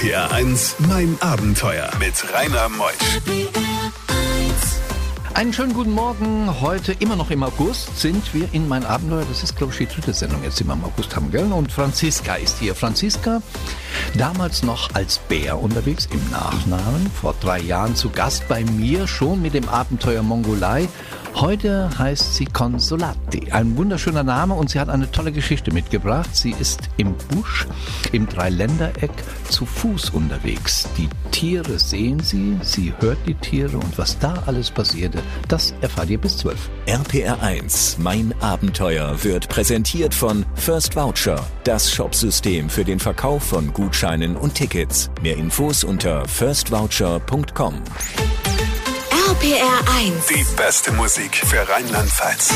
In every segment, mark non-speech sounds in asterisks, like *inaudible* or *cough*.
RPR 1, mein Abenteuer mit Rainer Meusch. Einen schönen guten Morgen. Heute immer noch im August sind wir in mein Abenteuer. Das ist, glaube ich, die dritte Sendung jetzt, die wir im August haben, gell? Und Franziska ist hier. Franziska, damals noch als Bär unterwegs, im Nachnamen, vor drei Jahren zu Gast bei mir, schon mit dem Abenteuer Mongolei. Heute heißt sie Consolati. Ein wunderschöner Name und sie hat eine tolle Geschichte mitgebracht. Sie ist im Busch, im Dreiländereck, zu Fuß unterwegs. Die Tiere sehen sie, sie hört die Tiere und was da alles passierte, das erfahrt ihr bis zwölf. RPR 1, mein Abenteuer, wird präsentiert von First Voucher, das Shopsystem für den Verkauf von Gutscheinen und Tickets. Mehr Infos unter firstvoucher.com. RPR 1. Die beste Musik für Rheinland-Pfalz.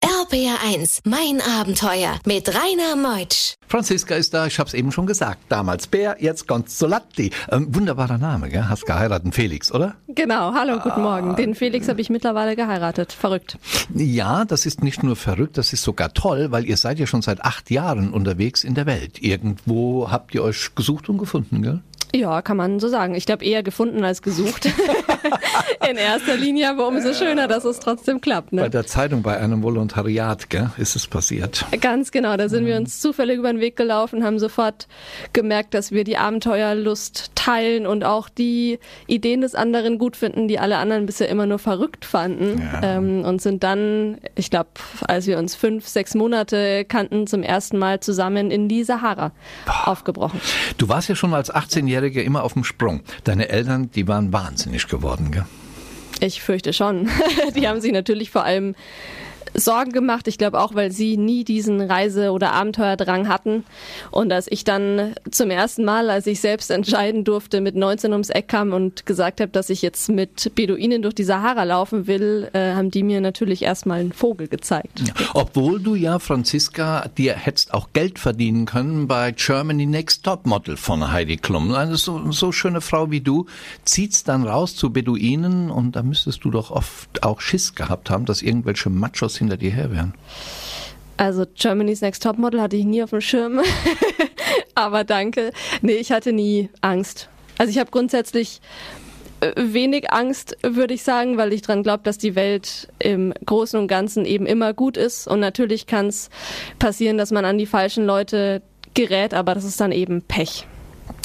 RPR 1, mein Abenteuer mit Rainer Meutsch. Franziska ist da, ich habe es eben schon gesagt. Damals Bär, jetzt Consolati. Ähm, wunderbarer Name, gell? Hast geheiratet, Felix, oder? Genau, hallo, guten Morgen. Den Felix habe ich mittlerweile geheiratet. Verrückt. Ja, das ist nicht nur verrückt, das ist sogar toll, weil ihr seid ja schon seit acht Jahren unterwegs in der Welt. Irgendwo habt ihr euch gesucht und gefunden, gell? Ja, kann man so sagen. Ich glaube eher gefunden als gesucht. *laughs* In erster Linie, aber umso schöner, dass es trotzdem klappt. Ne? Bei der Zeitung, bei einem Volontariat, gell, ist es passiert. Ganz genau, da sind wir uns zufällig über den Weg gelaufen, haben sofort gemerkt, dass wir die Abenteuerlust teilen und auch die Ideen des anderen gut finden, die alle anderen bisher immer nur verrückt fanden. Ja. Ähm, und sind dann, ich glaube, als wir uns fünf, sechs Monate kannten, zum ersten Mal zusammen in die Sahara aufgebrochen. Du warst ja schon als 18-Jährige immer auf dem Sprung. Deine Eltern, die waren wahnsinnig geworden, gell? Ich fürchte schon. *laughs* Die haben sich natürlich vor allem Sorgen gemacht. Ich glaube auch, weil sie nie diesen Reise- oder Abenteuerdrang hatten. Und als ich dann zum ersten Mal, als ich selbst entscheiden durfte, mit 19 ums Eck kam und gesagt habe, dass ich jetzt mit Beduinen durch die Sahara laufen will, äh, haben die mir natürlich erstmal einen Vogel gezeigt. Ja. Obwohl du ja, Franziska, dir hättest auch Geld verdienen können bei Germany Next Top Model von Heidi Klum. Eine so, so schöne Frau wie du zieht's dann raus zu Beduinen und da müsstest du doch oft auch Schiss gehabt haben, dass irgendwelche Machos hinter dir her wären. Also Germany's Next Topmodel hatte ich nie auf dem Schirm. *laughs* Aber danke. Nee, ich hatte nie Angst. Also ich habe grundsätzlich äh, wenig Angst, würde ich sagen, weil ich dran glaube, dass die Welt im Großen und Ganzen eben immer gut ist. Und natürlich kann es passieren, dass man an die falschen Leute gerät, aber das ist dann eben Pech.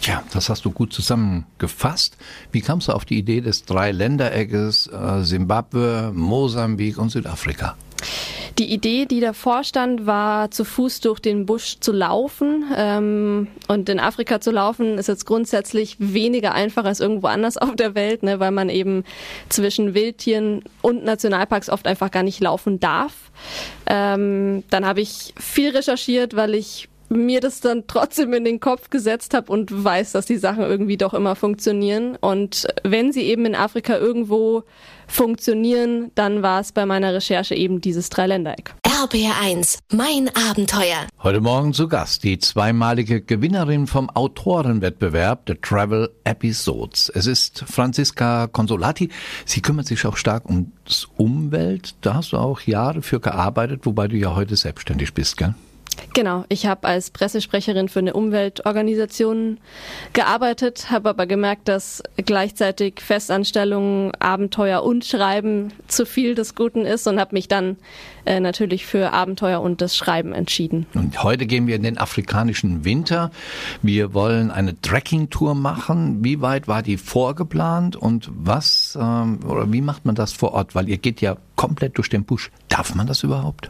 Ja, das hast du gut zusammengefasst. Wie kamst du auf die Idee des Dreiländereckes äh, Simbabwe, Mosambik und Südafrika? Die Idee, die davor stand, war zu Fuß durch den Busch zu laufen. Ähm, und in Afrika zu laufen ist jetzt grundsätzlich weniger einfach als irgendwo anders *laughs* auf der Welt, ne, weil man eben zwischen Wildtieren und Nationalparks oft einfach gar nicht laufen darf. Ähm, dann habe ich viel recherchiert, weil ich mir das dann trotzdem in den Kopf gesetzt habe und weiß, dass die Sachen irgendwie doch immer funktionieren. Und wenn sie eben in Afrika irgendwo funktionieren, dann war es bei meiner Recherche eben dieses Dreiländereck. RBR1, mein Abenteuer. Heute Morgen zu Gast die zweimalige Gewinnerin vom Autorenwettbewerb The Travel Episodes. Es ist Franziska Consolati. Sie kümmert sich auch stark ums Umwelt. Da hast du auch Jahre für gearbeitet, wobei du ja heute selbstständig bist, gell? Genau, ich habe als Pressesprecherin für eine Umweltorganisation gearbeitet, habe aber gemerkt, dass gleichzeitig Festanstellungen, Abenteuer und Schreiben zu viel des Guten ist und habe mich dann äh, natürlich für Abenteuer und das Schreiben entschieden. Und heute gehen wir in den afrikanischen Winter. Wir wollen eine Trekking-Tour machen. Wie weit war die vorgeplant und was ähm, oder wie macht man das vor Ort? Weil ihr geht ja komplett durch den Busch. Darf man das überhaupt?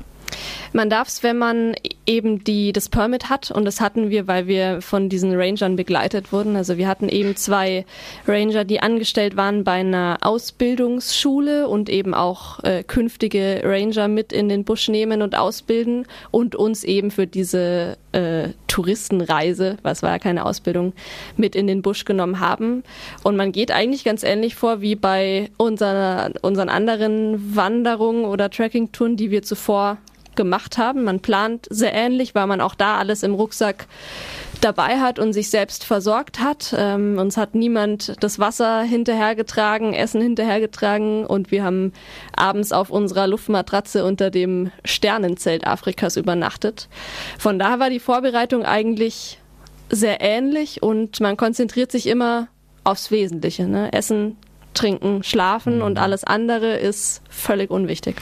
Man darf es, wenn man eben die, das Permit hat und das hatten wir, weil wir von diesen Rangern begleitet wurden. Also wir hatten eben zwei Ranger, die angestellt waren bei einer Ausbildungsschule und eben auch äh, künftige Ranger mit in den Busch nehmen und ausbilden und uns eben für diese äh, Touristenreise, was war ja keine Ausbildung, mit in den Busch genommen haben. Und man geht eigentlich ganz ähnlich vor wie bei unserer, unseren anderen Wanderungen oder Trekkingtouren, die wir zuvor gemacht haben. Man plant sehr ähnlich, weil man auch da alles im Rucksack dabei hat und sich selbst versorgt hat. Ähm, uns hat niemand das Wasser hinterhergetragen, Essen hinterhergetragen und wir haben abends auf unserer Luftmatratze unter dem Sternenzelt Afrikas übernachtet. Von daher war die Vorbereitung eigentlich sehr ähnlich und man konzentriert sich immer aufs Wesentliche. Ne? Essen, trinken, schlafen mhm. und alles andere ist völlig unwichtig.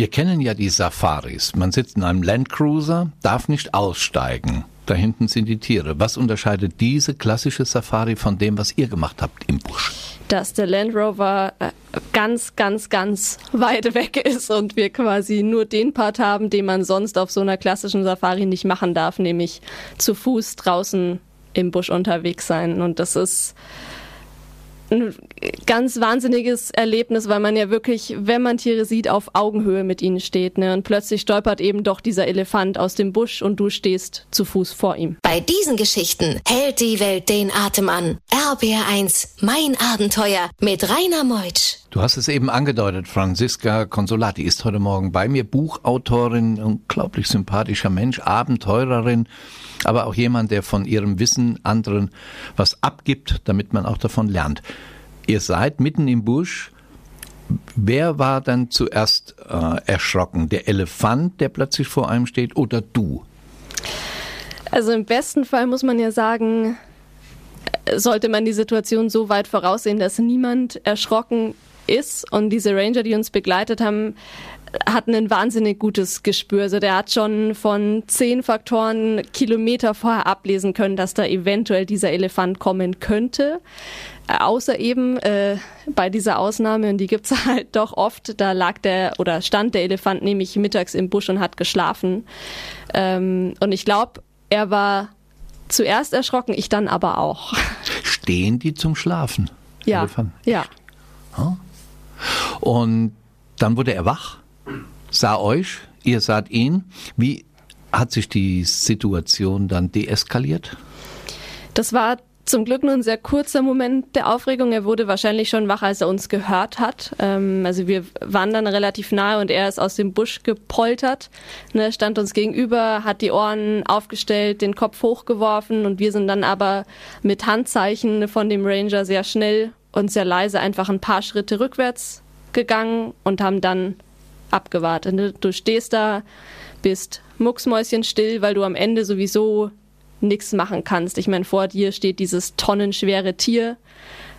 Wir kennen ja die Safaris. Man sitzt in einem Landcruiser, darf nicht aussteigen. Da hinten sind die Tiere. Was unterscheidet diese klassische Safari von dem, was ihr gemacht habt im Busch? Dass der Land Rover äh, ganz, ganz, ganz weit weg ist und wir quasi nur den Part haben, den man sonst auf so einer klassischen Safari nicht machen darf, nämlich zu Fuß draußen im Busch unterwegs sein. Und das ist ein ganz wahnsinniges Erlebnis, weil man ja wirklich, wenn man Tiere sieht, auf Augenhöhe mit ihnen steht. Ne? Und plötzlich stolpert eben doch dieser Elefant aus dem Busch und du stehst zu Fuß vor ihm. Bei diesen Geschichten hält die Welt den Atem an. RBR1, mein Abenteuer mit Rainer Meutsch. Du hast es eben angedeutet, Franziska Consolati ist heute Morgen bei mir, Buchautorin, unglaublich sympathischer Mensch, Abenteurerin, aber auch jemand, der von ihrem Wissen anderen was abgibt, damit man auch davon lernt. Ihr seid mitten im Busch. Wer war dann zuerst äh, erschrocken? Der Elefant, der plötzlich vor einem steht, oder du? Also im besten Fall muss man ja sagen, sollte man die Situation so weit voraussehen, dass niemand erschrocken ist. Und diese Ranger, die uns begleitet haben, hatten ein wahnsinnig gutes Gespür. Also der hat schon von zehn Faktoren Kilometer vorher ablesen können, dass da eventuell dieser Elefant kommen könnte. Äh, außer eben äh, bei dieser Ausnahme, und die gibt's *laughs* halt doch oft, da lag der oder stand der Elefant nämlich mittags im Busch und hat geschlafen. Ähm, und ich glaube, er war zuerst erschrocken, ich dann aber auch. *laughs* Stehen die zum Schlafen? Ja. Elefanten? Ja. Huh? Und dann wurde er wach, sah euch, ihr saht ihn. Wie hat sich die Situation dann deeskaliert? Das war zum Glück nur ein sehr kurzer Moment der Aufregung. Er wurde wahrscheinlich schon wach, als er uns gehört hat. Ähm, also wir waren dann relativ nahe und er ist aus dem Busch gepoltert, ne, stand uns gegenüber, hat die Ohren aufgestellt, den Kopf hochgeworfen und wir sind dann aber mit Handzeichen von dem Ranger sehr schnell und sehr leise einfach ein paar Schritte rückwärts gegangen und haben dann abgewartet. Ne? Du stehst da, bist mucksmäuschenstill, weil du am Ende sowieso nichts machen kannst. Ich meine, vor dir steht dieses tonnenschwere Tier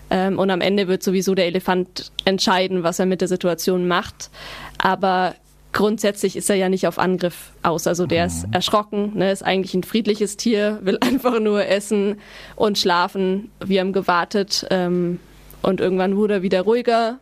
ähm, und am Ende wird sowieso der Elefant entscheiden, was er mit der Situation macht. Aber grundsätzlich ist er ja nicht auf Angriff aus. Also der ist mhm. erschrocken, ne, ist eigentlich ein friedliches Tier, will *laughs* einfach nur essen und schlafen. Wir haben gewartet ähm, und irgendwann wurde er wieder ruhiger.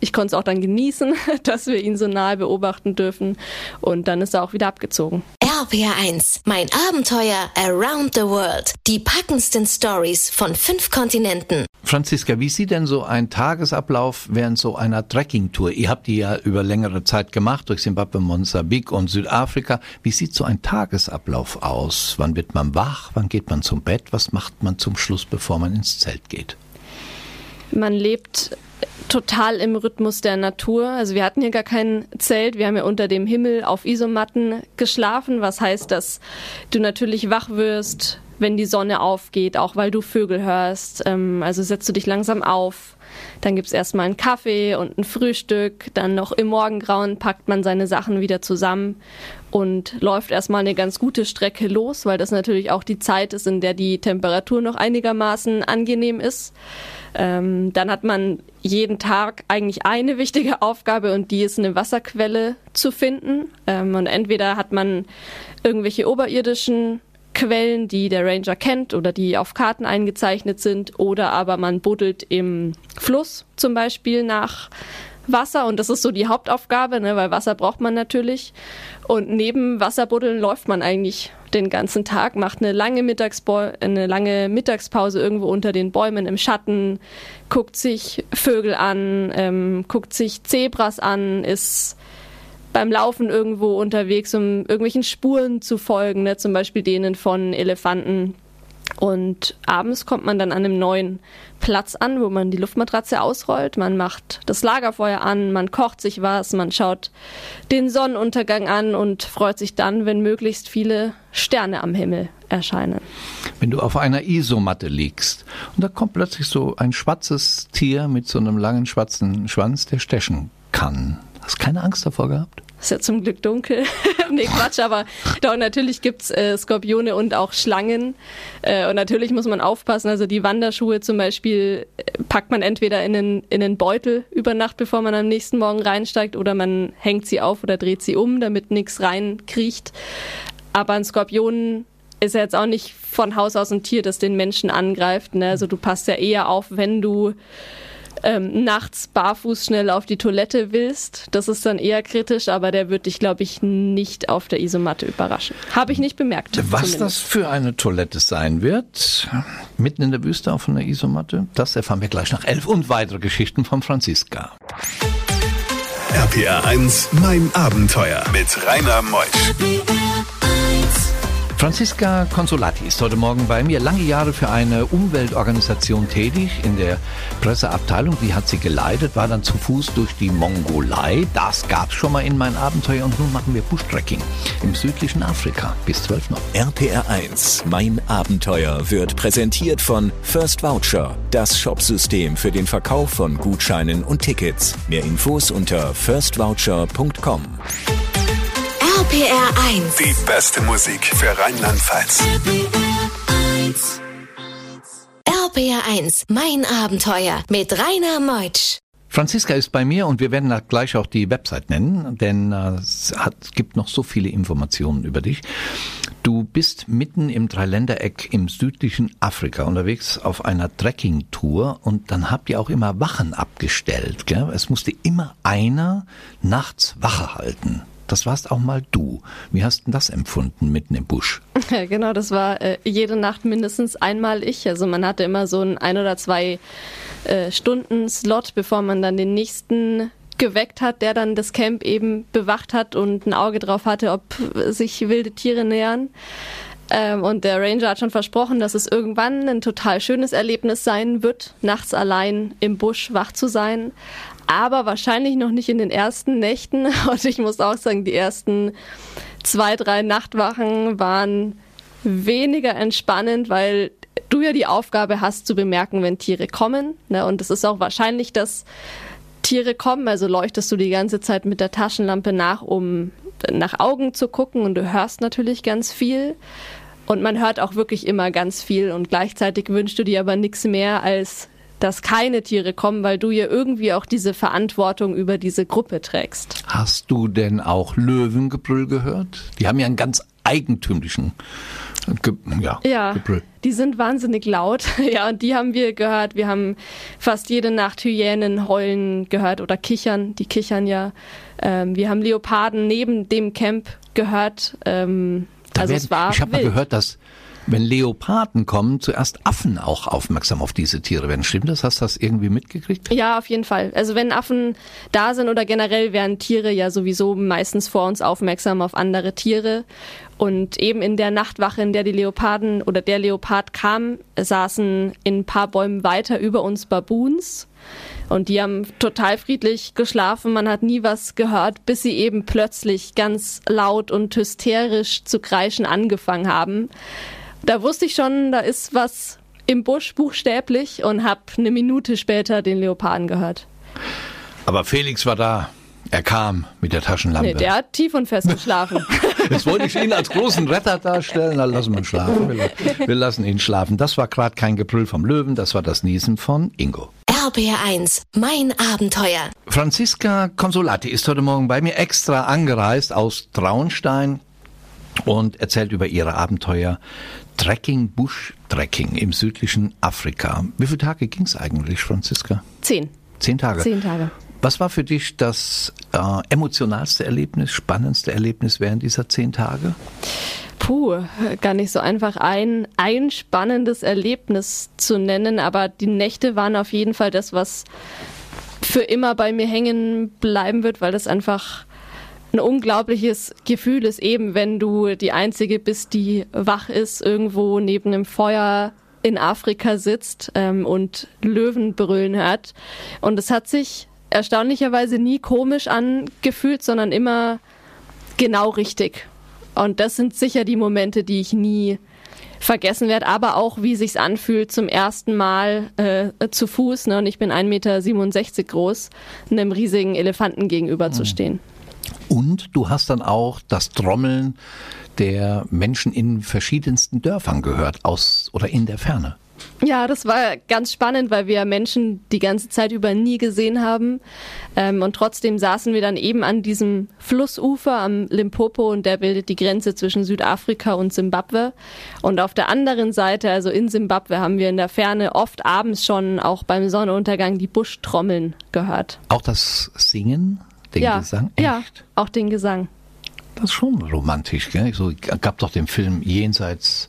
Ich konnte es auch dann genießen, *laughs* dass wir ihn so nahe beobachten dürfen. Und dann ist er auch wieder abgezogen. RPR1, mein Abenteuer Around the World. Die packendsten Stories von fünf Kontinenten. Franziska, wie sieht denn so ein Tagesablauf während so einer Trekkingtour? Ihr habt die ja über längere Zeit gemacht durch Zimbabwe, Mosambik und Südafrika. Wie sieht so ein Tagesablauf aus? Wann wird man wach? Wann geht man zum Bett? Was macht man zum Schluss, bevor man ins Zelt geht? Man lebt total im Rhythmus der Natur. Also wir hatten hier gar kein Zelt, wir haben ja unter dem Himmel auf Isomatten geschlafen, was heißt, dass du natürlich wach wirst, wenn die Sonne aufgeht, auch weil du Vögel hörst. Ähm, also setzt du dich langsam auf, dann gibt's erstmal einen Kaffee und ein Frühstück, dann noch im Morgengrauen packt man seine Sachen wieder zusammen und läuft erstmal eine ganz gute Strecke los, weil das natürlich auch die Zeit ist, in der die Temperatur noch einigermaßen angenehm ist. Ähm, dann hat man jeden Tag eigentlich eine wichtige Aufgabe und die ist eine Wasserquelle zu finden. Ähm, und entweder hat man irgendwelche oberirdischen Quellen, die der Ranger kennt oder die auf Karten eingezeichnet sind, oder aber man buddelt im Fluss zum Beispiel nach Wasser und das ist so die Hauptaufgabe, ne, weil Wasser braucht man natürlich. Und neben Wasserbuddeln läuft man eigentlich den ganzen Tag, macht eine lange, eine lange Mittagspause irgendwo unter den Bäumen im Schatten, guckt sich Vögel an, ähm, guckt sich Zebras an, ist beim Laufen irgendwo unterwegs, um irgendwelchen Spuren zu folgen, ne, zum Beispiel denen von Elefanten und abends kommt man dann an einem neuen Platz an, wo man die Luftmatratze ausrollt. Man macht das Lagerfeuer an, man kocht sich was, man schaut den Sonnenuntergang an und freut sich dann, wenn möglichst viele Sterne am Himmel erscheinen. Wenn du auf einer Isomatte liegst und da kommt plötzlich so ein schwarzes Tier mit so einem langen schwarzen Schwanz, der stechen kann. Hast keine Angst davor gehabt? Ist ja zum Glück dunkel *laughs* nee, Quatsch, aber doch, natürlich gibt's äh, Skorpione und auch Schlangen. Äh, und natürlich muss man aufpassen. Also die Wanderschuhe zum Beispiel äh, packt man entweder in einen, in einen Beutel über Nacht, bevor man am nächsten Morgen reinsteigt, oder man hängt sie auf oder dreht sie um, damit nichts reinkriecht. Aber ein Skorpion ist ja jetzt auch nicht von Haus aus ein Tier, das den Menschen angreift. Ne? Also du passt ja eher auf, wenn du ähm, nachts barfuß schnell auf die Toilette willst. Das ist dann eher kritisch, aber der wird dich, glaube ich, nicht auf der Isomatte überraschen. Habe ich nicht bemerkt. Was zumindest. das für eine Toilette sein wird, mitten in der Wüste auf einer Isomatte, das erfahren wir gleich nach elf und weitere Geschichten von Franziska. RPR 1, mein Abenteuer mit Rainer Meusch. Franziska Consolati ist heute Morgen bei mir. Lange Jahre für eine Umweltorganisation tätig in der Presseabteilung. Die hat sie geleitet, war dann zu Fuß durch die Mongolei. Das gab's schon mal in mein Abenteuer und nun machen wir Bushtrekking im südlichen Afrika bis 12 noch. RPR 1, mein Abenteuer wird präsentiert von First Voucher, das Shopsystem für den Verkauf von Gutscheinen und Tickets. Mehr Infos unter firstvoucher.com. RPR 1. Die beste Musik für Rheinland-Pfalz. RPR 1, mein Abenteuer mit Rainer Meutsch. Franziska ist bei mir und wir werden gleich auch die Website nennen, denn äh, es hat, gibt noch so viele Informationen über dich. Du bist mitten im Dreiländereck im südlichen Afrika unterwegs auf einer Trekkingtour und dann habt ihr auch immer Wachen abgestellt. Gell? Es musste immer einer nachts Wache halten das warst auch mal du. Wie hast du das empfunden mitten im Busch? Ja, *laughs* genau, das war äh, jede Nacht mindestens einmal ich. Also man hatte immer so einen ein oder zwei äh, Stunden Slot, bevor man dann den nächsten geweckt hat, der dann das Camp eben bewacht hat und ein Auge drauf hatte, ob sich wilde Tiere nähern. Ähm, und der Ranger hat schon versprochen, dass es irgendwann ein total schönes Erlebnis sein wird, nachts allein im Busch wach zu sein aber wahrscheinlich noch nicht in den ersten Nächten. *laughs* Und ich muss auch sagen, die ersten zwei, drei Nachtwachen waren weniger entspannend, weil du ja die Aufgabe hast zu bemerken, wenn Tiere kommen. Ne? Und es ist auch wahrscheinlich, dass Tiere kommen. Also leuchtest du die ganze Zeit mit der Taschenlampe nach, um nach Augen zu gucken. Und du hörst natürlich ganz viel. Und man hört auch wirklich immer ganz viel. Und gleichzeitig wünschst du dir aber nichts mehr als dass keine Tiere kommen, weil du ja irgendwie auch diese Verantwortung über diese Gruppe trägst. Hast du denn auch Löwengebrüll gehört? Die haben ja einen ganz eigentümlichen Ge ja, ja Gebrüll. die sind wahnsinnig laut. *laughs* Ja, und die haben wir gehört. Wir haben fast jede Nacht Hyänen heulen gehört oder kichern. Die kichern ja. Ähm, wir haben Leoparden neben dem Camp gehört. Ähm, also werden, es war Ich habe mal gehört, dass wenn Leoparden kommen, zuerst Affen auch aufmerksam auf diese Tiere werden. Stimmt das? Hast du das irgendwie mitgekriegt? Ja, auf jeden Fall. Also wenn Affen da sind oder generell werden Tiere ja sowieso meistens vor uns aufmerksam auf andere Tiere. Und eben in der Nachtwache, in der die Leoparden oder der Leopard kam, saßen in ein paar Bäumen weiter über uns Baboons. Und die haben total friedlich geschlafen, man hat nie was gehört, bis sie eben plötzlich ganz laut und hysterisch zu kreischen angefangen haben. Da wusste ich schon, da ist was im Busch buchstäblich und habe eine Minute später den Leoparden gehört. Aber Felix war da. Er kam mit der Taschenlampe. Nee, der hat tief und fest geschlafen. *laughs* Jetzt wollte ich ihn als großen Retter darstellen. Dann lassen wir ihn schlafen. Wir, wir lassen ihn schlafen. Das war gerade kein Gebrüll vom Löwen, das war das Niesen von Ingo. RBR1, mein Abenteuer. Franziska Consolati ist heute Morgen bei mir extra angereist aus Traunstein und erzählt über ihre Abenteuer Trekking, Bush-Trekking im südlichen Afrika. Wie viele Tage ging es eigentlich, Franziska? Zehn. Zehn Tage? Zehn Tage. Was war für dich das äh, emotionalste Erlebnis, spannendste Erlebnis während dieser zehn Tage? Puh, gar nicht so einfach ein, ein spannendes Erlebnis zu nennen, aber die Nächte waren auf jeden Fall das, was für immer bei mir hängen bleiben wird, weil das einfach ein unglaubliches Gefühl ist, eben wenn du die Einzige bist, die wach ist, irgendwo neben einem Feuer in Afrika sitzt ähm, und Löwen brüllen hört. Und es hat sich erstaunlicherweise nie komisch angefühlt, sondern immer genau richtig. Und das sind sicher die Momente, die ich nie vergessen werde, aber auch wie sich's anfühlt, zum ersten Mal äh, zu Fuß, ne, und ich bin 1,67 Meter groß, einem riesigen Elefanten gegenüber mhm. zu stehen. Und du hast dann auch das Trommeln der Menschen in verschiedensten Dörfern gehört, aus oder in der Ferne. Ja, das war ganz spannend, weil wir Menschen die ganze Zeit über nie gesehen haben. Ähm, und trotzdem saßen wir dann eben an diesem Flussufer am Limpopo und der bildet die Grenze zwischen Südafrika und Simbabwe. Und auf der anderen Seite, also in Simbabwe, haben wir in der Ferne oft abends schon auch beim Sonnenuntergang die Buschtrommeln gehört. Auch das Singen, den ja, Gesang? Echt? Ja, auch den Gesang. Das ist schon romantisch, gell? So gab doch den Film Jenseits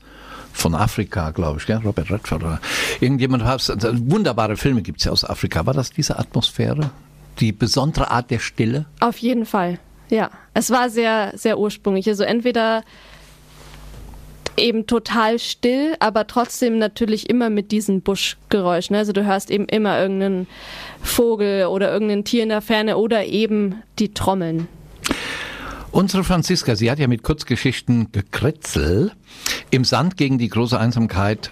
von Afrika, glaube ich, gell? Robert Redford oder irgendjemand wunderbare Filme gibt es ja aus Afrika. War das diese Atmosphäre? Die besondere Art der Stille? Auf jeden Fall, ja. Es war sehr, sehr ursprünglich. Also entweder eben total still, aber trotzdem natürlich immer mit diesen Buschgeräuschen. Also du hörst eben immer irgendeinen Vogel oder irgendein Tier in der Ferne oder eben die Trommeln. Unsere Franziska, sie hat ja mit Kurzgeschichten gekritzel im Sand gegen die große Einsamkeit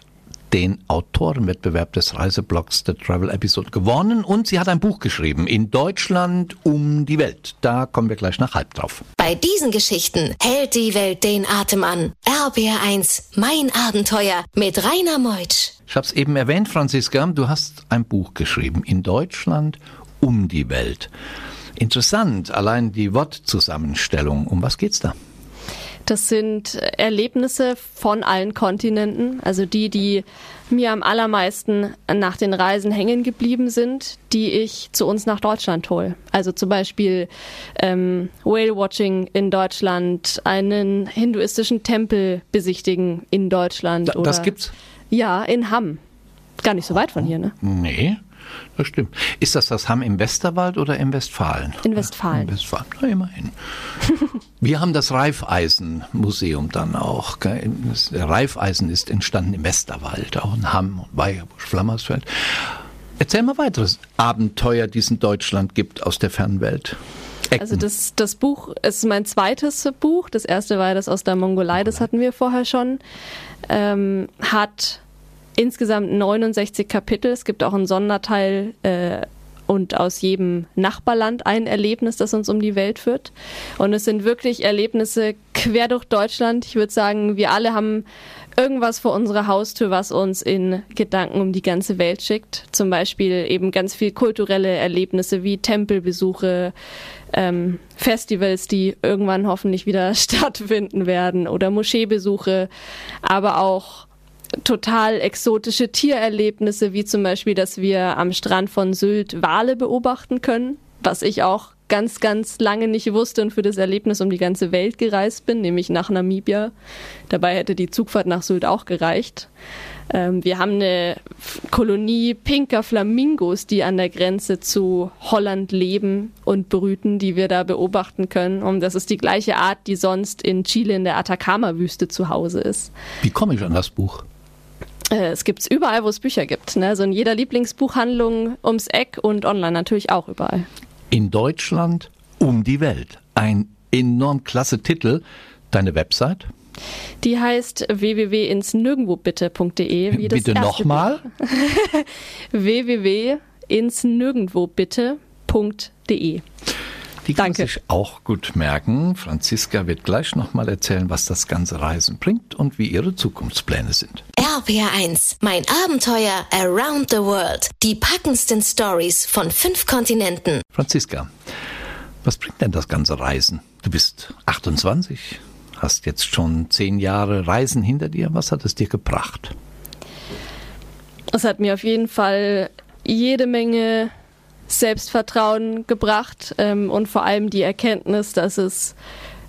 den Autorenwettbewerb des Reiseblogs The Travel Episode gewonnen und sie hat ein Buch geschrieben, in Deutschland um die Welt. Da kommen wir gleich nach halb drauf. Bei diesen Geschichten hält die Welt den Atem an. RBR1, mein Abenteuer mit Rainer Meutsch. Ich habe es eben erwähnt, Franziska, du hast ein Buch geschrieben, in Deutschland um die Welt. Interessant, allein die Wortzusammenstellung. Um was geht's da? Das sind Erlebnisse von allen Kontinenten, also die, die mir am allermeisten nach den Reisen hängen geblieben sind, die ich zu uns nach Deutschland hole. Also zum Beispiel ähm, Whale-Watching in Deutschland, einen hinduistischen Tempel besichtigen in Deutschland. Da, das gibt's? Ja, in Hamm. Gar nicht so weit von hier, ne? Nee. Das stimmt. Ist das das Hamm im Westerwald oder im Westfalen? In Westfalen. In Westfalen, na immerhin. *laughs* Wir haben das Reifeisenmuseum dann auch. Das Reifeisen ist entstanden im Westerwald, auch in Hamm, Weierbusch, Flammersfeld. Erzähl mal weiteres Abenteuer, die es in Deutschland gibt aus der Fernwelt. Ecken. Also das, das Buch ist mein zweites Buch. Das erste war das aus der Mongolei, das hatten wir vorher schon. Ähm, hat insgesamt 69 Kapitel. Es gibt auch einen Sonderteil äh, und aus jedem Nachbarland ein Erlebnis, das uns um die Welt führt. Und es sind wirklich Erlebnisse quer durch Deutschland. Ich würde sagen, wir alle haben irgendwas vor unserer Haustür, was uns in Gedanken um die ganze Welt schickt. Zum Beispiel eben ganz viel kulturelle Erlebnisse wie Tempelbesuche, ähm, Festivals, die irgendwann hoffentlich wieder *laughs* stattfinden werden oder Moscheebesuche, aber auch total exotische Tiererlebnisse, wie zum Beispiel, dass wir am Strand von Sylt Wale beobachten können, was ich auch ganz, ganz lange nicht wusste und für das Erlebnis um die ganze Welt gereist bin, nämlich nach Namibia. Dabei hätte die Zugfahrt nach Sylt auch gereicht. Ähm, wir haben eine Kolonie pinker Flamingos, die an der Grenze zu Holland leben und brüten, die wir da beobachten können. Und das ist die gleiche Art, die sonst in Chile in der Atacama-Wüste zu Hause ist. Wie komme ich an das Buch? Äh, es gibt es überall, wo es Bücher gibt. Ne? Also in jeder Lieblingsbuchhandlung ums Eck und online natürlich auch überall. In Deutschland um die Welt. Ein enorm klasse Titel. Deine Website? Die heißt www.insnirgendwobitte.de. Bitte nochmal? *laughs* www.insnirgendwobitte.de. Die kann Danke. sich auch gut merken. Franziska wird gleich nochmal erzählen, was das ganze Reisen bringt und wie ihre Zukunftspläne sind. RPR1, mein Abenteuer Around the World. Die packendsten Stories von fünf Kontinenten. Franziska, was bringt denn das ganze Reisen? Du bist 28, hast jetzt schon zehn Jahre Reisen hinter dir. Was hat es dir gebracht? Es hat mir auf jeden Fall jede Menge Selbstvertrauen gebracht ähm, und vor allem die Erkenntnis, dass es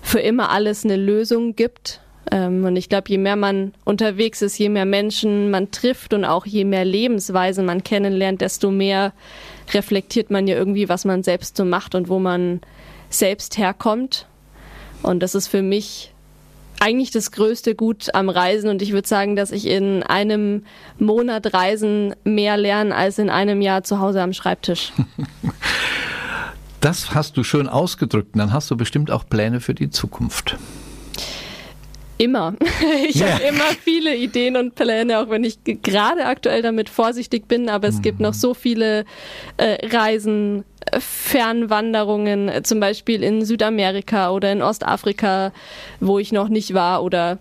für immer alles eine Lösung gibt. Ähm, und ich glaube, je mehr man unterwegs ist, je mehr Menschen man trifft und auch je mehr Lebensweisen man kennenlernt, desto mehr reflektiert man ja irgendwie, was man selbst so macht und wo man selbst herkommt. Und das ist für mich eigentlich das größte Gut am Reisen und ich würde sagen, dass ich in einem Monat Reisen mehr lerne als in einem Jahr zu Hause am Schreibtisch. *laughs* Das hast du schön ausgedrückt und dann hast du bestimmt auch Pläne für die Zukunft. Immer. *laughs* Ich Ja. habe immer viele Ideen und Pläne, auch wenn ich gerade aktuell damit vorsichtig bin, aber es gibt noch so viele äh, Reisen, äh, Fernwanderungen, äh, zum Beispiel in Südamerika oder in Ostafrika, wo ich noch nicht war oder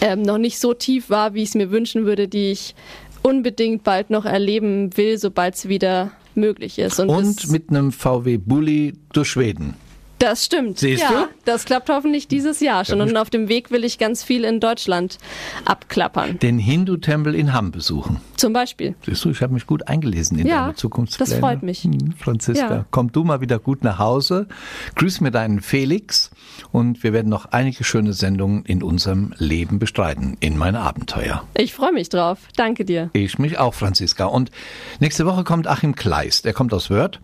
ähm, noch nicht so tief war, wie ich es mir wünschen würde, die ich unbedingt bald noch erleben will, sobald es wieder möglich ist. Und, Und mit einem VW Bulli durch Schweden. Das stimmt. Siehst ja, du? Das klappt hoffentlich dieses Jahr schon. Und auf dem Weg will ich ganz viel in Deutschland abklappern. Den Hindu-Tempel in Hamm besuchen. Zum Beispiel. Siehst du, ich habe mich gut eingelesen in Ja, deine Zukunftspläne. das freut mich. Hm, Franziska, Ja. komm du mal wieder gut nach Hause. Grüß mir deinen Felix und wir werden noch einige schöne Sendungen in unserem Leben bestreiten, in mein Abenteuer. Ich freue mich drauf. Danke dir. Ich mich auch, Franziska. Und nächste Woche kommt Achim Kleist. Er kommt aus Wörth.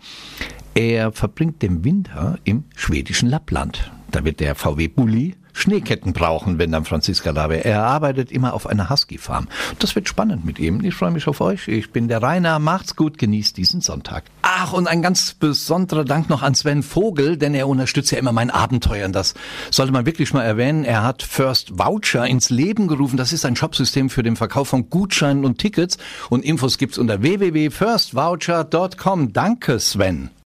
Er verbringt den Winter im schwedischen Lappland. Da wird der VW Bulli Schneeketten brauchen, wenn dann Franziska da wäre. Er arbeitet immer auf einer Husky-Farm. Das wird spannend mit ihm. Ich freue mich auf euch. Ich bin der Rainer. Macht's gut, genießt diesen Sonntag. Ach, und ein ganz besonderer Dank noch an Sven Vogel, denn er unterstützt ja immer mein Abenteuer. Und das sollte man wirklich mal erwähnen. Er hat First Voucher ins Leben gerufen. Das ist ein Shopsystem für den Verkauf von Gutscheinen und Tickets. Und Infos gibt's unter www.firstvoucher.com. Danke, Sven.